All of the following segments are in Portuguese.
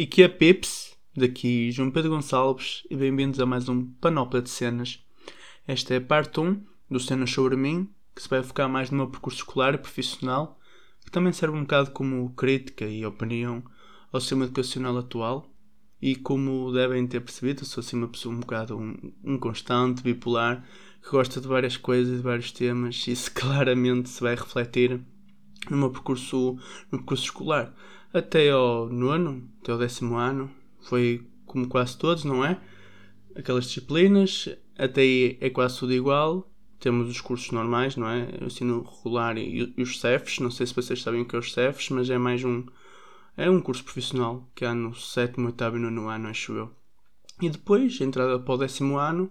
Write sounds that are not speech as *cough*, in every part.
E que é Pips, daqui João Pedro Gonçalves, e bem-vindos a mais um Panóplia de Cenas. Esta é a parte 1 do Cenas sobre mim, que se vai focar mais no meu percurso escolar e profissional, que também serve um bocado como crítica e opinião ao sistema educacional atual. E como devem ter percebido, sou assim uma pessoa um bocado um, um constante, bipolar, que gosta de várias coisas, de vários temas, e isso *laughs* claramente se vai refletir no meu percurso, no percurso escolar. Até ao nono, até ao décimo ano, foi como quase todos, não é? Aquelas disciplinas, até aí é quase tudo igual. Temos os cursos normais, não é? O ensino regular e, e os CEFs. Não sei se vocês sabem o que é os CEFs, mas é mais um. É um curso profissional que há no sétimo, oitavo e nono ano, acho eu. E depois, entrada para o décimo ano,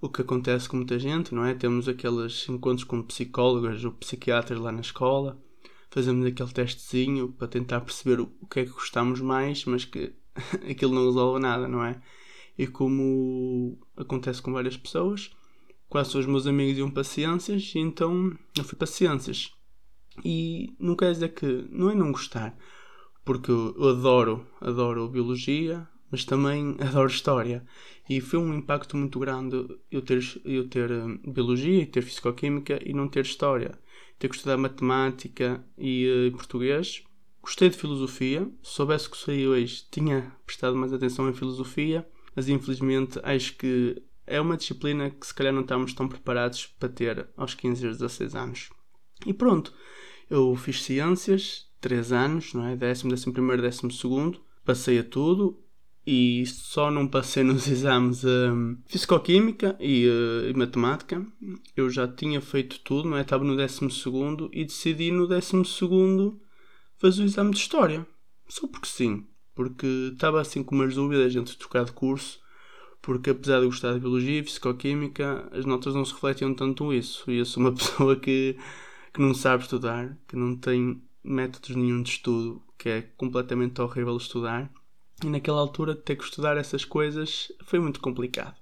o que acontece com muita gente, não é? Temos aqueles encontros com psicólogas ou psiquiatras lá na escola, fazemos aquele testezinho para tentar perceber o que é que gostamos mais, mas que *laughs* aquilo não resolve nada, não é? E como acontece com várias pessoas, quase os meus amigos iam para ciências, e então eu fui para ciências. E não quer dizer que não é não gostar, porque eu adoro, adoro biologia, mas também *laughs* adoro história. E foi um impacto muito grande eu ter, eu ter hum, biologia e ter fisicoquímica e não ter história. Ter que estudar matemática e uh, português. Gostei de filosofia. Se soubesse que saí hoje, tinha prestado mais atenção em filosofia. Mas infelizmente acho que é uma disciplina que se calhar não estamos tão preparados para ter aos 15 ou 16 anos. E pronto, eu fiz ciências, 3 anos, não é? Décimo, décimo primeiro, décimo segundo. Passei a tudo e só não passei nos *laughs* exames um, Fisicoquímica e, uh, e, Matemática. Eu já tinha feito tudo, não é? Estava no 12 e decidi no 12 fazer o exame de História. Só porque sim. Porque estava assim com umas dúvidas entre trocar de curso. Porque apesar de gostar de Biologia e Fisicoquímica, as notas não se refletiam tanto isso. E eu sou uma *laughs* pessoa que, que não sabe estudar, que não tem métodos nenhum de estudo, que é completamente horrível estudar e naquela altura ter que estudar essas coisas foi muito complicado.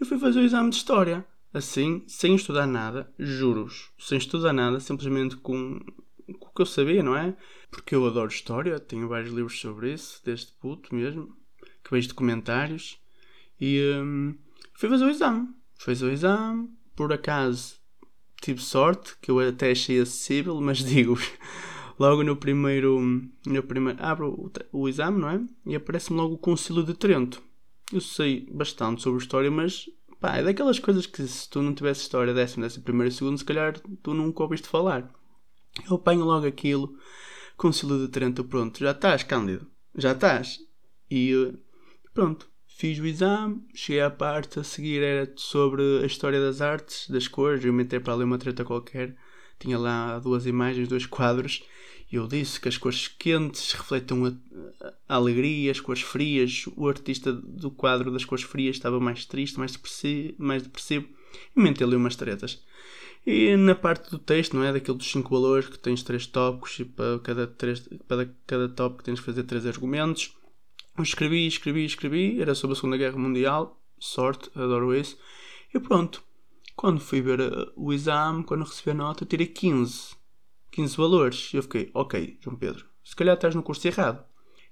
Eu fui fazer o exame de História, assim, sem estudar nada, juros, sem estudar nada, simplesmente com, com o que eu sabia, não é? Porque eu adoro História, tenho vários livros sobre isso, desde puto mesmo, que vejo documentários, e hum, fui fazer o exame. Fazer o exame, por acaso tive sorte, que eu até achei acessível, mas *laughs* digo logo no primeiro, no primeiro abro o, o exame, não é? E aparece-me logo o Concílio de Trento. Eu sei bastante sobre história, mas pá, é daquelas coisas que se tu não tivesse história décimo primeiro e segundo, se calhar tu nunca ouviste falar. Eu apanho logo aquilo, Concílio de Trento, pronto, já estás, Cândido, já estás. E pronto, fiz o exame, cheguei à parte, a seguir era sobre a história das artes, das cores, eu meti para ali uma treta qualquer, tinha lá duas imagens, dois quadros, eu disse que as cores quentes refletam a, a, alegria, as cores frias. O artista do quadro das cores frias estava mais triste, mais depressivo, mais depressivo e mentei ali umas tretas. E na parte do texto, não é? Daquele dos cinco valores que tens três tópicos e para cada, três, para cada tópico tens que fazer três argumentos. Eu escrevi, escrevi, escrevi. Era sobre a Segunda Guerra Mundial. Sorte, adoro isso. E pronto. Quando fui ver uh, o exame, quando recebi a nota, tirei 15. 15 valores. E eu fiquei, ok, João Pedro, se calhar estás no curso errado.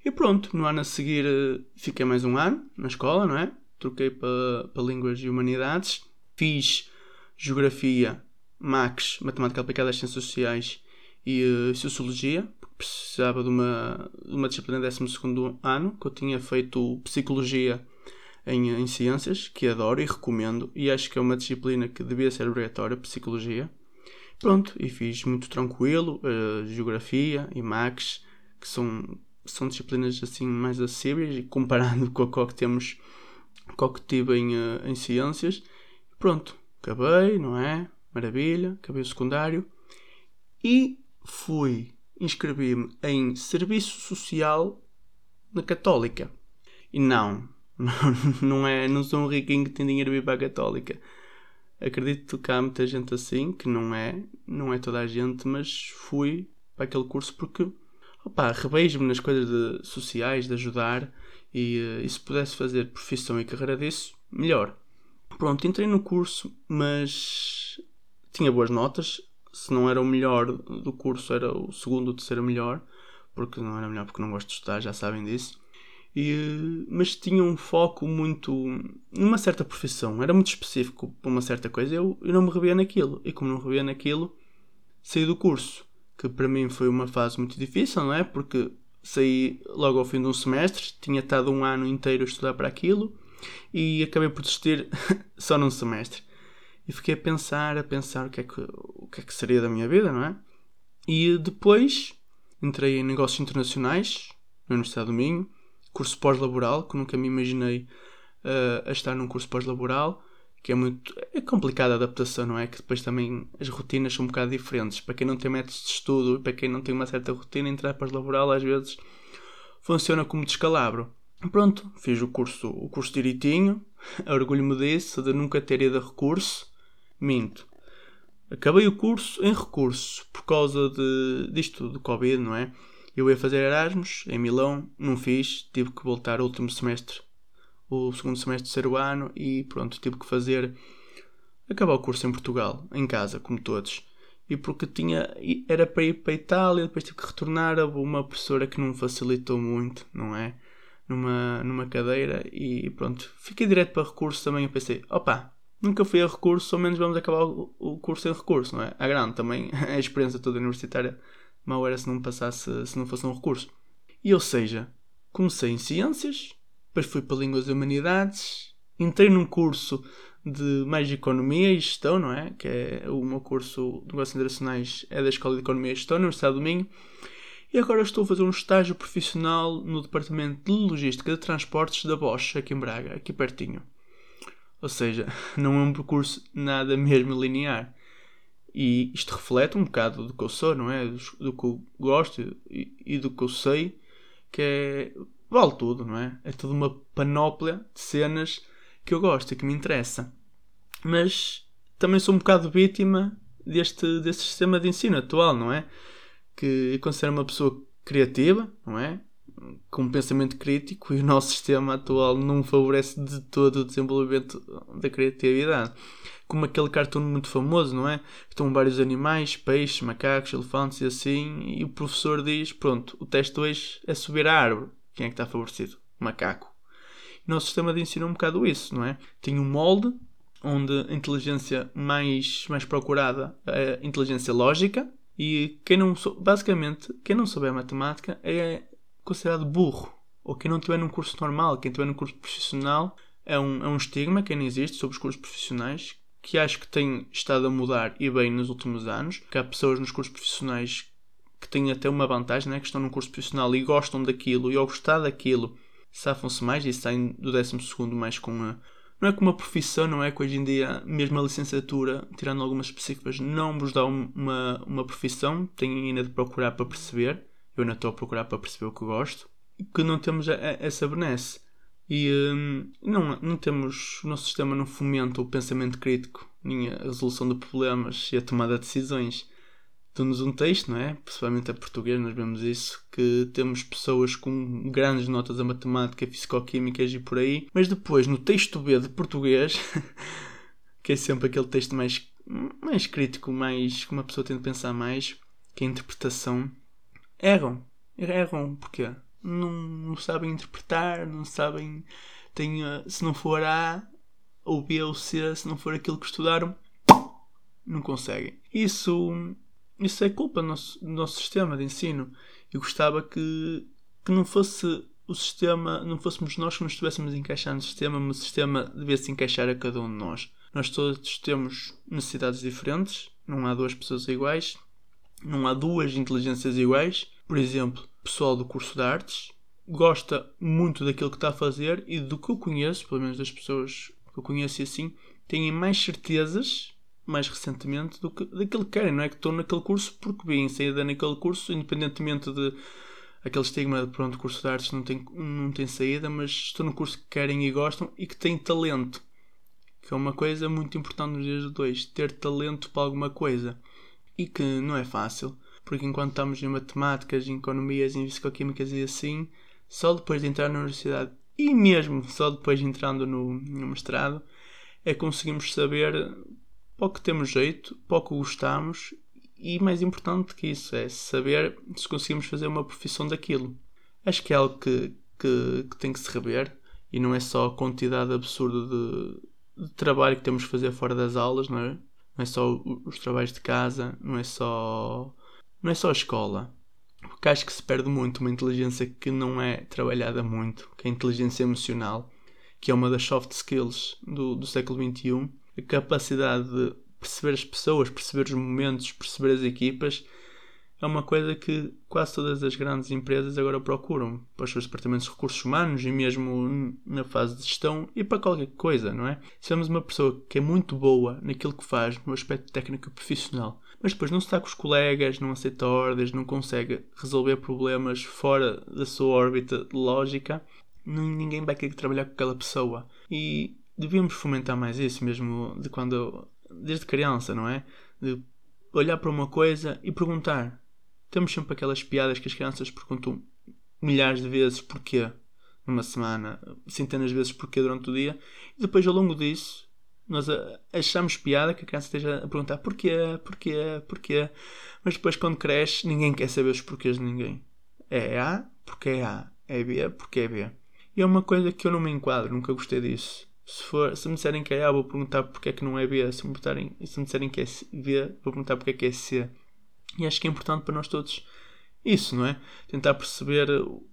E pronto, no ano a seguir eh, fiquei mais um ano na escola, não é? Troquei para, para Línguas e Humanidades. Fiz Geografia, Max, Matemática Aplicada às Ciências Sociais e uh, Sociologia, porque precisava de uma, de uma disciplina 12 ano, que eu tinha feito Psicologia em, em Ciências, que adoro e recomendo, e acho que é uma disciplina que devia ser obrigatória, Psicologia. Pronto, e fiz muito tranquilo, uh, Geografia e Max, que são, são disciplinas assim mais acessíveis, comparando *laughs* com a que temos, a que tive em, uh, em Ciências. Pronto, acabei, não é? Maravilha, acabei o secundário. E fui inscrever-me em Serviço Social na Católica. E não, *laughs* não, é, não sou um riquinho que tem dinheiro a vir para a Católica acredito que há muita gente assim, que não é, não é toda a gente, mas fui para aquele curso porque, opá, revejo-me nas coisas de, sociais, de ajudar, e, eh, e se pudesse fazer profissão e carreira disso, melhor. Pronto, entrei no curso, mas tinha boas notas. Se não era o melhor do curso, era o segundo ou terceiro melhor, porque não era melhor porque não gosto de estudar, já sabem disso. E, mas tinha um foco muito numa certa profissão, era muito específico para uma certa coisa. Eu, eu não me revia naquilo, e como não me revia naquilo, saí do curso, que para mim foi uma fase muito difícil, não é? Porque saí logo ao fim de um semestre, tinha estado um ano inteiro a estudar para aquilo e acabei por desistir *laughs* só num semestre. E fiquei a pensar, a pensar o que é que, o que, é que seria da minha vida, não é? E depois entrei em negócios internacionais na Universidade do Minho, curso pós-laboral, que nunca me imaginei uh, a estar num curso pós-laboral, que é muito é complicada a adaptação, não é? Que depois também as rotinas são um bocado diferentes. Para quem não tem métodos de estudo, para quem não tem uma certa rotina, entrar pós-laboral às vezes funciona como descalabro. Pronto, fiz o curso, o curso direitinho, *laughs* orgulho-me disso, de nunca ter ido a recurso. Minto. Acabei o curso em recurso, por causa de, disto do Covid, não é? Eu ia fazer Erasmus em Milão, não fiz, tive que voltar ao último semestre, o segundo semestre do terceiro ano, e pronto, tive que fazer, acabar o curso em Portugal, em casa, como todos. E porque tinha, era para ir para a Itália, depois tive que retornar, houve uma professora que não facilitou muito, não é? numa, numa cadeira e pronto, fiquei direto para recurso também. Eu pensei, opa, nunca fui a recurso, ao menos vamos acabar o, o curso em recurso, não é? A grande também, *laughs* a experiência toda universitária, mal era se não passasse, se não fosse um recurso. E ou seja, comecei em ciências, depois fui para línguas e humanidades, entrei num curso de mais economia e gestão, não é? Que é o meu curso de negócios internacionais é da Escola de Economia e Gestão, na Universidade do Minho e agora estou a fazer um estágio profissional no Departamento de Logística de Transportes da Bosch, aqui em Braga, aqui pertinho. Ou seja, *laughs* não é um percurso nada mesmo linear. E isto reflete um bocado do que eu sou, não é? Do, que eu gosto e, do que eu sei, que é. vale tudo, não é? É toda uma panóplia de cenas que eu gosto e que me interessa. Mas também sou um bocado vítima deste, deste sistema de ensino atual, não é? que eu considero uma pessoa criativa, não é? Com um pensamento crítico *laughs* e o nosso sistema atual não favorece de todo o desenvolvimento da criatividade. Como aquele cartoon muito famoso, não é? Estão vários animais, peixes, macacos, elefantes e assim, e o professor diz: Pronto, o teste hoje é subir a árvore. Quem é que está favorecido? O macaco. O nosso sistema de ensino é um bocado isso, não é? Tem um molde onde a inteligência mais, mais procurada é a inteligência lógica, e quem não basicamente, quem não souber matemática é considerado burro. Ou quem não tiver num curso normal, quem tiver num curso profissional, é um, é um estigma que ainda existe sobre os cursos profissionais, que acho que tem estado a mudar e bem nos últimos anos. Que há pessoas nos cursos profissionais que têm até uma vantagem, né? que estão num curso profissional e gostam daquilo, e ao gostar daquilo, safam-se mais e saem do 12 mais com a não é que uma profissão, não é que hoje em dia, mesmo a licenciatura, tirando algumas específicas, não vos dá uma, uma profissão, tenho ainda de procurar para perceber, eu ainda estou a procurar para perceber o que gosto, que não temos a, a, essa benesse. E hum, não, não temos, o nosso sistema não fomenta o pensamento crítico, nem a resolução de problemas e a tomada de decisões dão-nos um texto, não é? Principalmente a português, nós vemos isso, que temos pessoas com grandes notas a matemática, fisicoquímicas e por aí, mas depois no texto B de português, *laughs* que é sempre aquele texto mais, mais crítico, mais que uma pessoa tem de pensar mais, que é a interpretação, erram. Erram, porquê? Não, não sabem interpretar, não sabem. Têm, se não for A ou B ou C, se não for aquilo que estudaram, não conseguem. Isso isso é culpa do nosso, do nosso sistema de ensino. Eu gostava que, que não fosse o sistema, não fôssemos nós que nos estivéssemos a no sistema, mas o sistema devia se encaixar a cada um de nós. Nós todos temos necessidades diferentes, não há duas pessoas iguais, não há duas inteligências iguais. Por exemplo, o pessoal do curso de artes gosta muito daquilo que está a fazer e do que eu conheço, pelo menos das pessoas que eu conheço assim, têm mais certezas mais recentemente do que daquilo que querem, não é que estão naquele curso porque vêm saída naquele curso, independentemente de aquele estigma de pronto, curso de artes não tem, não tem saída, mas estão no curso que querem e gostam e que têm talento. Que é uma coisa muito importante nos dias de hoje, ter talento para alguma coisa. E que não é fácil, porque enquanto estamos em matemáticas, em economias, em fisicoquímicas e assim, só depois de entrar na universidade e mesmo só depois de entrando no, no mestrado, é que conseguimos saber para o que temos jeito, para o que gostamos e mais importante que isso é saber se conseguimos fazer uma profissão daquilo. Acho que é algo que, que, que tem que se rever e não é só a quantidade absurda de, de, trabalho que temos que fazer fora das aulas, não é? Não é só os trabalhos de casa, não é só não é só a escola. Porque acho que se perde muito uma inteligência que não é trabalhada muito, que é a inteligência emocional, que é uma das soft skills do, do século XXI. A capacidade de perceber as pessoas, perceber os momentos, perceber as equipas é uma coisa que quase todas as grandes empresas agora procuram para os seus departamentos de recursos humanos e mesmo na fase de gestão e para qualquer coisa, não é? Se temos uma pessoa que é muito boa naquilo que faz, no aspecto técnico e profissional, mas depois não está com os colegas, não aceita ordens, não consegue resolver problemas fora da sua órbita lógica, ninguém vai querer trabalhar com aquela pessoa. E devíamos fomentar mais isso mesmo de quando desde criança, não é? De olhar para uma coisa e perguntar temos sempre aquelas piadas que as crianças perguntam milhares de vezes porquê numa semana, centenas de vezes porquê durante o dia, e depois ao longo disso nós achamos piada que a criança esteja a perguntar porquê, porquê, porquê, mas depois quando cresce ninguém quer saber os porquês de ninguém. É A porque é A, é B porque é B. E é uma coisa que eu não me enquadro, nunca gostei disso. Se, for, se me disserem que é A, vou perguntar porque é que não é B. Se me, se me disserem que é B, vou perguntar porque é que é C. E acho que é importante para nós todos isso, não é? Tentar perceber o,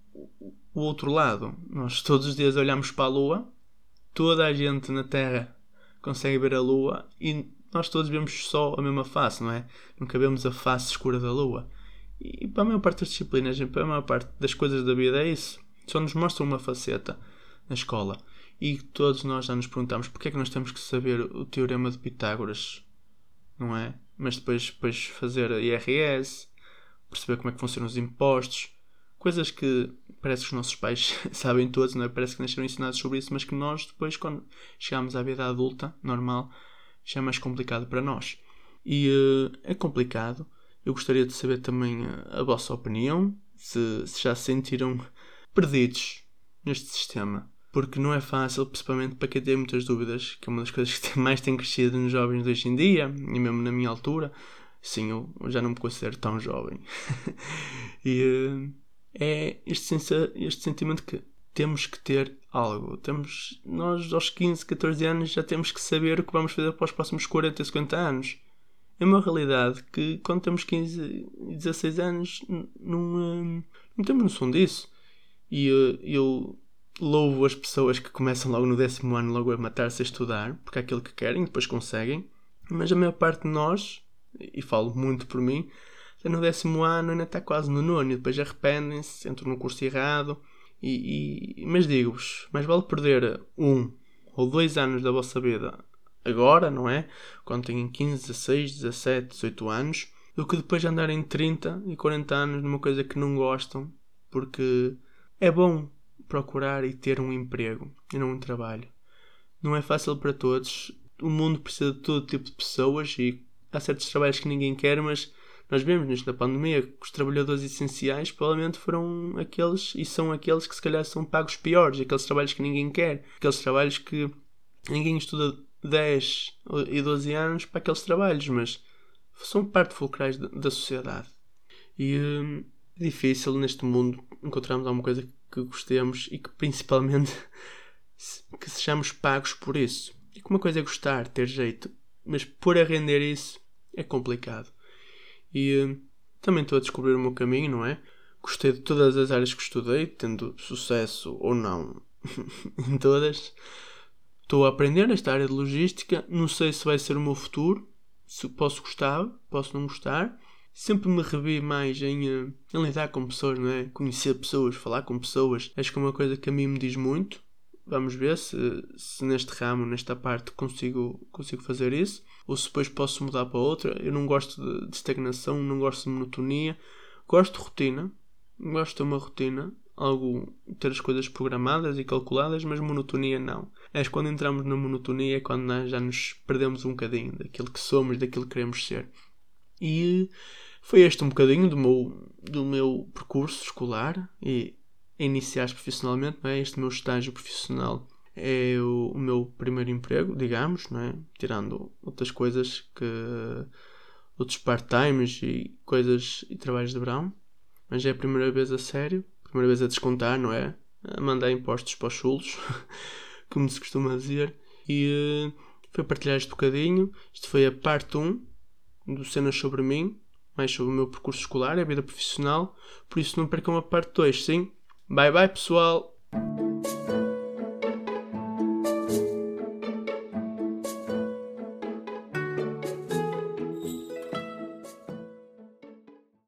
outro lado. Nós todos os dias olhamos para a Lua, toda a gente na Terra consegue ver a Lua e nós todos vemos só a mesma face, não é? Nunca vemos a face escura da Lua. E para a maior parte das disciplinas, para a maior parte das coisas da vida é isso. Só nos mostram uma faceta na escola. E todos nós já nos perguntamos porque é que nós temos que saber o teorema de Pitágoras, não é? Mas depois, depois fazer IRS, perceber como é que funcionam os impostos, coisas que parece que os nossos pais *laughs* sabem todos, não é? Parece que nasceram ensinados sobre isso, mas que nós depois, quando chegamos à vida adulta, normal, já é mais complicado para nós. E uh, é complicado. Eu gostaria de saber também a, a vossa opinião, se, se já se sentiram perdidos neste sistema porque não é fácil, principalmente para quem tem muitas dúvidas, que é uma das coisas que *laughs* mais tem crescido nos jovens de hoje em dia, e mesmo na minha altura. Sim, eu já não me considero tão jovem. *laughs* e eh, é este, este sentimento que temos que ter algo. Temos, nós, aos 15, 14 anos, já temos que saber o que vamos fazer para os próximos 40, 50 anos. É uma realidade que, quando temos 15 e 16 anos, não, eh, não temos noção disso. E eh, eu louvo as pessoas que começam logo no décimo ano logo a matar-se a estudar, porque é aquilo que querem, depois conseguem. Mas a maior parte de nós, e falo muito por mim, no décimo ano ainda está quase no nono e depois arrependem-se, entram no curso errado. E, e mas digo-vos, mais vale perder um ou dois anos da vossa vida agora, não é? Quando têm 15, 16, 17, 18 anos, do que depois andarem 30 e 40 anos numa coisa que não gostam, porque é bom procurar e ter um emprego e não um trabalho. Não é fácil para todos. O mundo precisa de todo tipo de pessoas e há certos trabalhos que ninguém quer, mas nós vemos nisto na pandemia que os trabalhadores essenciais provavelmente foram aqueles e são aqueles que se calhar são pagos piores, aqueles trabalhos que ninguém quer, aqueles trabalhos que ninguém estuda 10 e 12 anos para aqueles trabalhos, mas são parte fulcrais da, sociedade. E é difícil neste mundo encontrarmos alguma coisa que gostemos e que principalmente que sejamos pagos por isso. E que uma coisa é gostar, ter jeito, mas por a render isso é complicado. E uh, também estou a descobrir o meu caminho, não é? Gostei de todas as áreas que estudei, tendo sucesso ou não *laughs* em todas. Estou a aprender nesta área de logística, não sei se vai ser o meu futuro, se posso gostar, posso não gostar sempre me revi mais em, uh, em lidar com pessoas, não é? Conhecer pessoas, falar com pessoas. Acho que é uma coisa que a mim me diz muito. Vamos ver se, se neste ramo, nesta parte, consigo, consigo fazer isso. Ou se depois posso mudar para outra. Eu não gosto de, de estagnação, não gosto de monotonia. Gosto de rotina. Gosto de uma rotina algo ter as coisas programadas e calculadas, mas monotonia não. É quando entramos na monotonia é quando nós já nos perdemos um bocadinho daquilo que somos, daquilo que queremos ser. E foi este um bocadinho do meu, do meu percurso escolar e iniciar profissionalmente, não é? Este meu estágio profissional é o, o, meu primeiro emprego, digamos, não é? Tirando outras coisas que outros part-times e coisas e trabalhos de verão, mas é a primeira vez a sério, primeira vez a descontar, não é? a mandar impostos para os chulos, *laughs* como se costuma dizer. E uh, foi partilhar este bocadinho. Isto foi a parte 1 do Cenas sobre mim, mais sobre o meu percurso escolar e a vida profissional. Por isso não percam a parte 2, sim? Bye bye pessoal!